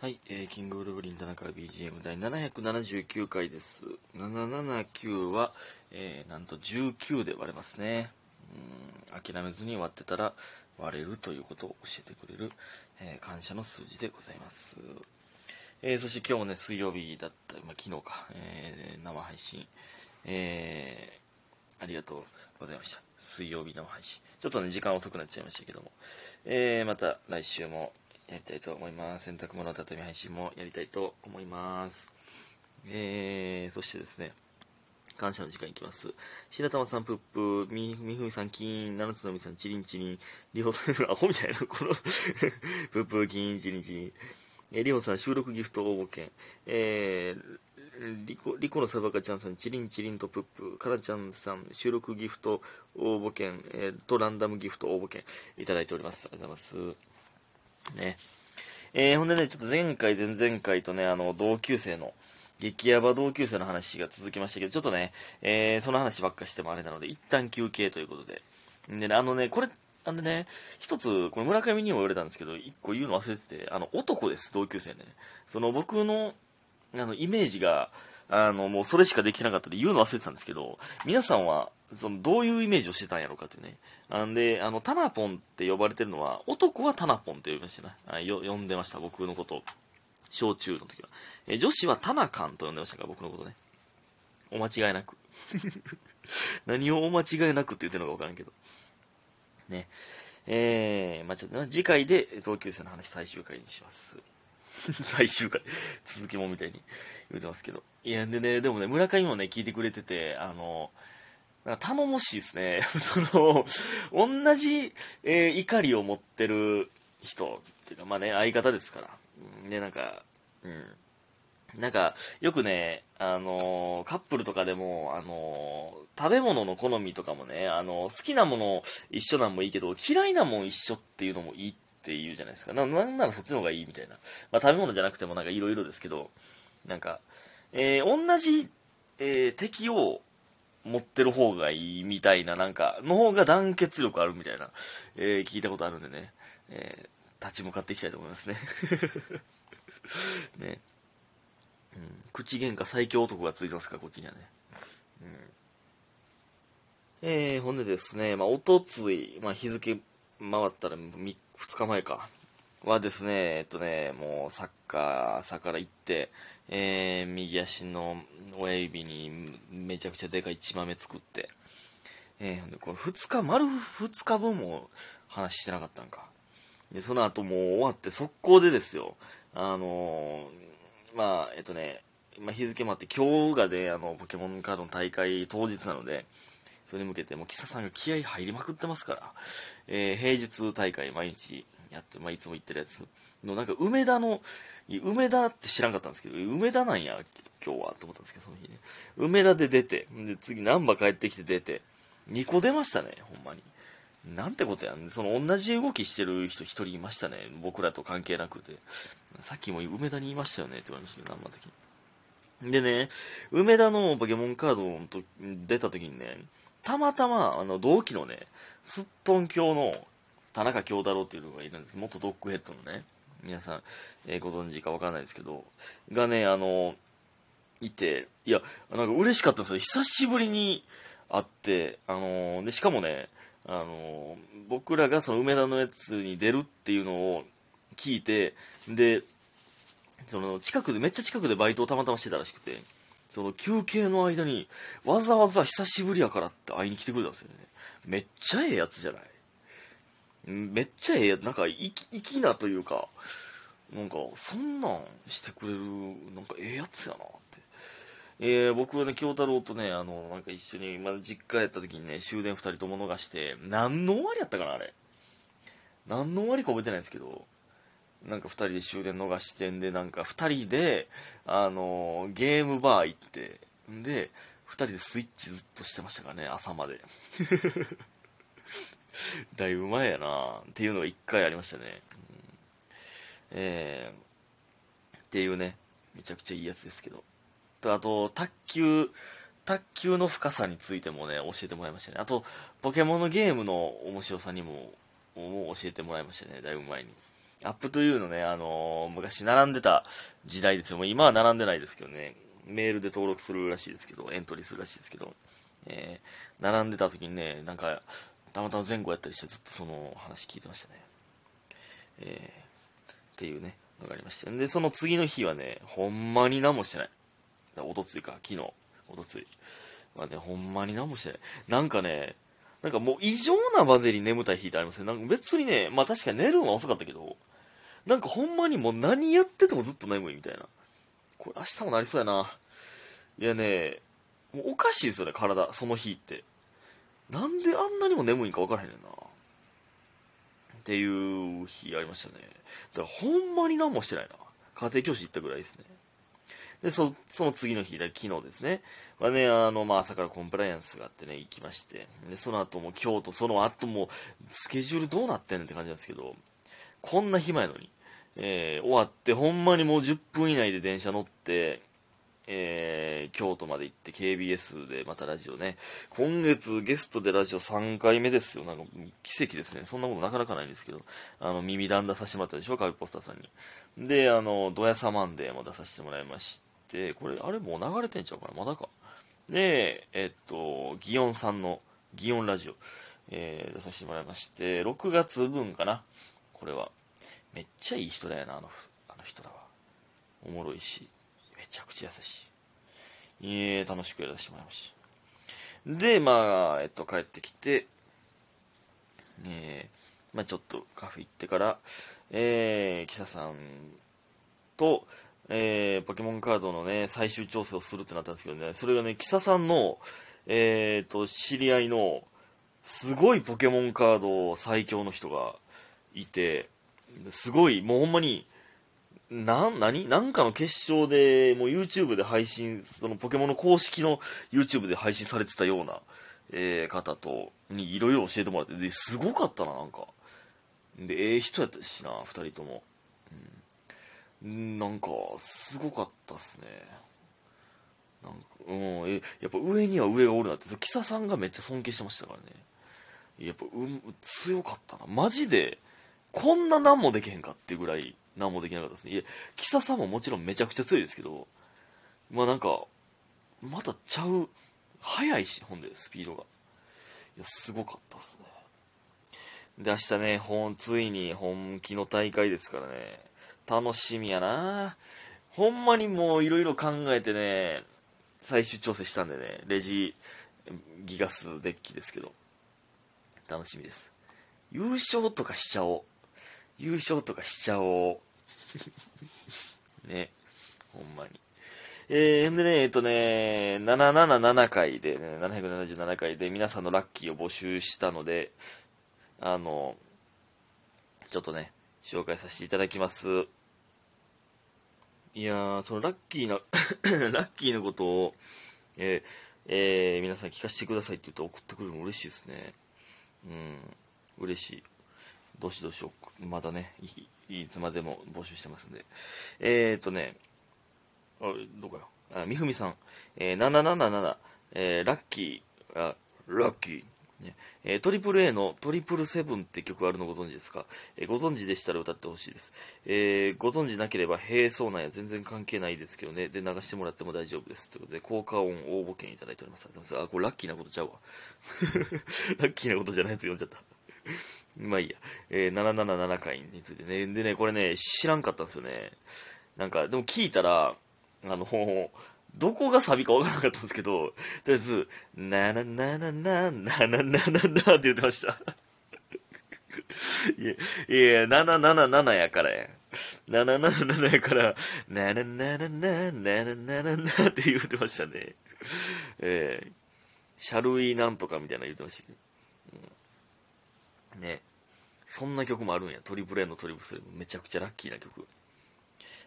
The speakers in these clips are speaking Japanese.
はい、えー、キングオブグリン田中 BGM 第779回です。779は、えー、なんと19で割れますね。うん、諦めずに割ってたら割れるということを教えてくれる、えー感謝の数字でございます。えー、そして今日もね、水曜日だった、まあ、昨日か、えー、生配信、えー、ありがとうございました。水曜日生配信。ちょっとね、時間遅くなっちゃいましたけども。えー、また来週もやりたいと思います。洗濯物畳み配信もやりたいと思います。えー、そしてですね、感謝の時間いきます。白玉さん、ぷっぷ、み、みふみさん、キーン、七つのみさん、チリンチリン、りほさん、アホみたいな、このぷっぷ、キーン、チリンチリン。えー、りほさん、収録ギフト応募券。えー、リコ、リコのサバカちゃんさん、チリンチリンとプップ、かなちゃんさん、収録ギフト応募券、えー、とランダムギフト応募券いただいております。ありがとうございます。ね。えー、ほんでね、ちょっと前回、前々回とね、あの、同級生の、激ヤバ同級生の話が続きましたけど、ちょっとね、えー、その話ばっかしてもあれなので、一旦休憩ということで。でね、あのね、これ、あのね、一つ、これ村上にも言われたんですけど、一個言うの忘れてて、あの、男です、同級生ね。その、僕の、あの、イメージが、あの、もうそれしかできてなかったんで言うの忘れてたんですけど、皆さんは、その、どういうイメージをしてたんやろうかっていうね。なんで、あの、タナポンって呼ばれてるのは、男はタナポンって呼びましたね。あよ呼んでました、僕のこと。小中の時は。え女子はタナカンと呼んでましたから、僕のことね。お間違いなく。何をお間違いなくって言ってるのか分からんけど。ね。えー、まあちょっとね、次回で同級生の話最終回にします。最終回。続きもみたいに言うてますけど。いや、でね、でもね、村上もね、聞いてくれてて、あの、なんか頼もしいですね。その、同じ、えー怒りを持ってる人っていうか、まあね、相方ですから。で、なんか、うん。なんか、よくね、あのーカップルとかでも、あのー食べ物の好みとかもね、あの好きなもの一緒なんもいいけど、嫌いなもん一緒っていうのもいいって言うじゃないですか。ななんならそっちの方がいいみたいな。まあ食べ物じゃなくてもなんかいろいろですけど、なんか、え同じ、え敵を持ってる方がいいみたいな、なんか、の方が団結力あるみたいな、えー聞いたことあるんでね、えー立ち向かっていきたいと思いますね。ね。うん、口喧嘩最強男がついてますから、こっちにはね。うん、えー、ほんでですね、まあ、おとつい、まあ、日付回ったら2日前か。はですね、えっとね、もうサッカー朝から行って、えー、右足の親指にめちゃくちゃでかい血豆作って、えー、これ2日、丸2日分も話してなかったんか。で、その後もう終わって速攻でですよ、あのーまあ、えっとね、まあ、日付もあって、今日がね、あの、ポケモンカードの大会当日なので、それに向けて、もう、キサさんが気合入りまくってますから、えー平日大会毎日やって、まあ、いつも行ってるやつの、なんか、梅田の、梅田って知らんかったんですけど、梅田なんや、今日は、と思ったんですけど、その日ね。梅田で出て、で、次、難波帰ってきて出て、2個出ましたね、ほんまに。なんてことやん。その同じ動きしてる人一人いましたね。僕らと関係なくて。さっきも梅田にいましたよねって言われましたけど、何の時に。でね、梅田のポケモンカードのと出た時にね、たまたま、あの、同期のね、すっとん教の田中京太郎っていうのがいるんですけど、元ドッグヘッドのね、皆さん、えーご存知かわからないですけど、がね、あの、いて、いや、なんか嬉しかったんですよ。久しぶりに会って、あので、しかもね、あの僕らがその梅田のやつに出るっていうのを聞いて、で、その近くで、めっちゃ近くでバイトをたまたましてたらしくて、その休憩の間に、わざわざ久しぶりやからって会いに来てくれたんですよね。めっちゃええやつじゃない？めっちゃええや、なんか、粋なというか、なんか、そんなんしてくれる、なんかええやつやなって。えー、僕はね、京太郎とね、あの、なんか一緒に、まだ実家やった時にね、終電二人とも逃して、何の終わりやったかな、あれ。何の終わりか覚えてないんですけど、なんか二人で終電逃してんで、なんか二人で、あのゲームバー行って、んで、二人でスイッチずっとしてましたからね、朝まで。だいぶ前やなっていうのが一回ありましたね。うんえー、っていうね、めちゃくちゃいいやつですけど。とあと、卓球、卓球の深さについてもね、教えてもらいましたね。あと、ポケモンのゲームの面白さにも、もう教えてもらいましたね、だいぶ前に。アップというのね、あのー、昔並んでた時代ですよ。もう今は並んでないですけどね、メールで登録するらしいですけど、エントリーするらしいですけど、えー、並んでた時にね、なんか、たまたま前後やったりしてずっとその話聞いてましたね。えー、っていうね、のがありました。で、その次の日はね、ほんまに何もしてない。おとついか、昨日、おとつい。まあね、ほんまに何もしてない。なんかね、なんかもう異常なまでに眠たい日ってありますね。なんか別にね、まあ確かに寝るのは遅かったけど、なんかほんまにもう何やっててもずっと眠いみたいな。これ明日もなりそうやな。いやね、もうおかしいですよね、体、その日って。なんであんなにも眠いんか分からへんねんな。っていう日ありましたね。だからほんまに何もしてないな。家庭教師行ったぐらいですね。で、そ、その次の日、昨日ですね。はね、あの、まあ、朝からコンプライアンスがあってね、行きまして。で、その後も京都、その後も、スケジュールどうなってんねんって感じなんですけど、こんな暇やのに。えー、終わって、ほんまにもう10分以内で電車乗って、えー、京都まで行って KBS でまたラジオね。今月ゲストでラジオ3回目ですよ。なんか奇跡ですね。そんなことなかなかないんですけど。あの、耳だんださせてもらったでしょ、カビポスターさんに。で、あの、ドヤサマンデーも出させてもらいまして、これ、あれもう流れてんちゃうかな？まだか。で、えっと、ギオンさんの、ギオンラジオ、えー、出させてもらいまして、6月分かな？これは。めっちゃいい人だよな、あの、あの人らは。おもろいし。めちゃくちゃ優しい。いえ、楽しくやらせてもらいました。で、まあ、えっと、帰ってきて、えー、まあちょっとカフェ行ってから、えー、記者さんと、えー、ポケモンカードのね、最終調整をするってなったんですけどね、それがね、キサさんの、えーと、知り合いの、すごいポケモンカード最強の人がいて、すごい、もうほんまに、な、何？なんかの決勝で、もう YouTube で配信、そのポケモンの公式の YouTube で配信されてたような、えー、方と、にいろいろ教えてもらって、で、すごかったな、なんか。で、ええー、人やったしな、二人とも。うん。なんか、すごかったっすね。なんか、うん、え、やっぱ上には上がおるなって、そキサさんがめっちゃ尊敬してましたからね。やっぱ、うん、強かったな。マジで、こんな何もできへんかってぐらい、何もできなかったですね。いや、キサさんももちろんめちゃくちゃ強いですけど、まあなんか、またちゃう、速いし、ほんで、スピードが。いや、すごかったっすね。で、明日ね、本、ついに本気の大会ですからね、楽しみやなほんまにもういろいろ考えてね、最終調整したんでね、レジギガスデッキですけど、楽しみです。優勝とかしちゃおう。優勝とかしちゃおう。ね。ほんまに。えー、でね、えっとね、777回でね、777回で皆さんのラッキーを募集したので、あの、ちょっとね、紹介させていただきます。いやー、そのラッキーな ラッキーなことを、えー、えー、皆さん聞かせてくださいって言って送ってくるの嬉しいですね。うん、嬉しい。どしどし、まだねい、つまでも募集してますんで。えーとね、あ、どこよ。あ、みふみさん。えー、777、えー、ラッキー、あ、ラッキー。ねえー、トリプル A のトリプルセブンって曲あるのご存知ですか、えー、ご存知でしたら歌ってほしいです。えー、ご存知なければ、へえ、そうなんや、全然関係ないですけどね。で、流してもらっても大丈夫です。ということで、効果音応募券いただいております。あ、これラッキーなことちゃうわ。ラッキーなことじゃないやつ読んじゃった。まあいいや。えー、777回についてね。でね、これね、知らんかったんですよね。なんか、でも聞いたら、あの、どこがサビかわからなかったんですけど、とりあえず、ななななな、ななななって言ってました。いや、いや、777やからや。777やから、ななななな、なななななって言ってましたね。えー、シャルウィーなんとかみたいな言ってましたけど。ね。そんな曲もあるんや。トリプル A のトリプル A めちゃくちゃラッキーな曲。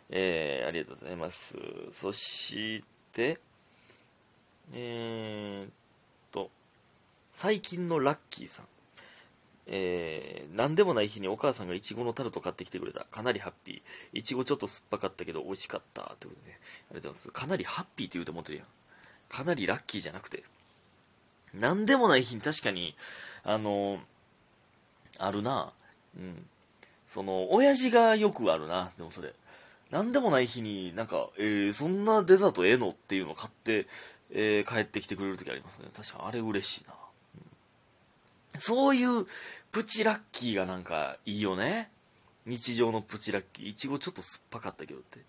えー、ありがとうございます。そして、えー、っと、最近のラッキーさん。えー、なんでもない日にお母さんがいちごのタルト買ってきてくれた。かなりハッピー。いちごちょっと酸っぱかったけど美味しかった。ということで、ね、ありがとうございます。かなりハッピーって言うと思ってるやん。かなりラッキーじゃなくて。なんでもない日に確かに、あのー、あるな。うん。その、親父がよくあるな、でもそれ。なんでもない日になんか、えー、そんなデザートええのっていうのを買って、えー、帰ってきてくれる時ありますね。確かあれ嬉しいな。うん、そういうプチラッキーがなんかいいよね。日常のプチラッキー。いちごちょっと酸っぱかったけどって。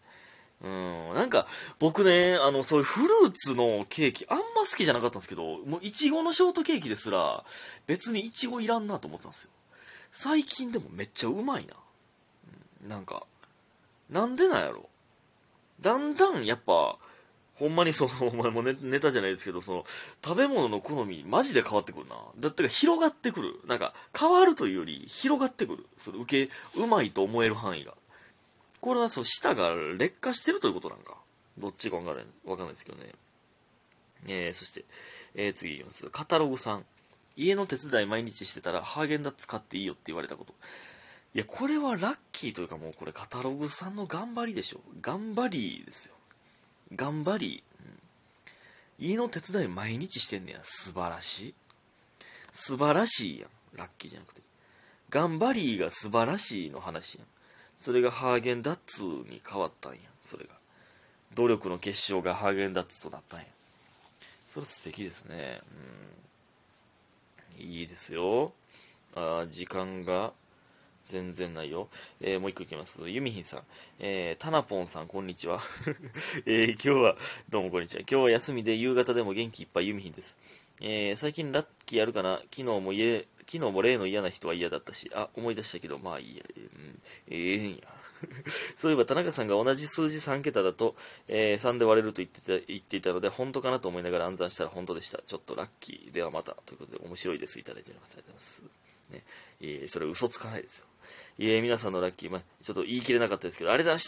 うん、なんか、僕ね、あの、そういうフルーツのケーキ、あんま好きじゃなかったんですけど、もう、いちごのショートケーキですら、別にいちごいらんなと思ってたんですよ。最近でもめっちゃうまいな。なんか、なんでなんやろ。だんだん、やっぱ、ほんまにその、お前もネネタじゃないですけど、その、食べ物の好み、マジで変わってくるな。だってか、広がってくる。なんか、変わるというより、広がってくる。その、受け、うまいと思える範囲が。これはその舌が劣化してるということなんか。どっちかわからない、わかんないですけどね。えー、そして、えー、次いきます。カタログさん。家の手伝い毎日してたら、ハーゲンダッツ買っていいよって言われたこと。いや、これはラッキーというかもうこれカタログさんの頑張りでしょ。頑張りですよ。頑張り。うん、家の手伝い毎日してんねや。素晴らしい。素晴らしいやん。ラッキーじゃなくて。頑張りが素晴らしいの話やん。それがハーゲンダッツに変わったんやそれが努力の結晶がハーゲンダッツとなったんやそれ素敵ですねうんいいですよあ時間が全然ないよ。えー、もう一個いきます。ユミヒンさん。えー、タナポンさん、こんにちは。えー、今日は、どうもこんにちは。今日は休みで夕方でも元気いっぱいユミヒンです。えー、最近ラッキーやるかな？昨日も家、昨日も例の嫌な人は嫌だったし、あ、思い出したけど、まあいいや。うん、ええんや。そういえば田中さんが同じ数字3桁だと、えー、3で割れると言ってた言っていたので、本当かなと思いながら暗算したら本当でした。ちょっとラッキー。ではまた。ということで、面白いです。いただいております。ありがとうございます。ね。えー、それ嘘つかないですよ。いえ、皆さんのラッキー、まあ、ちょっと言い切れなかったですけど、ありがとうございまし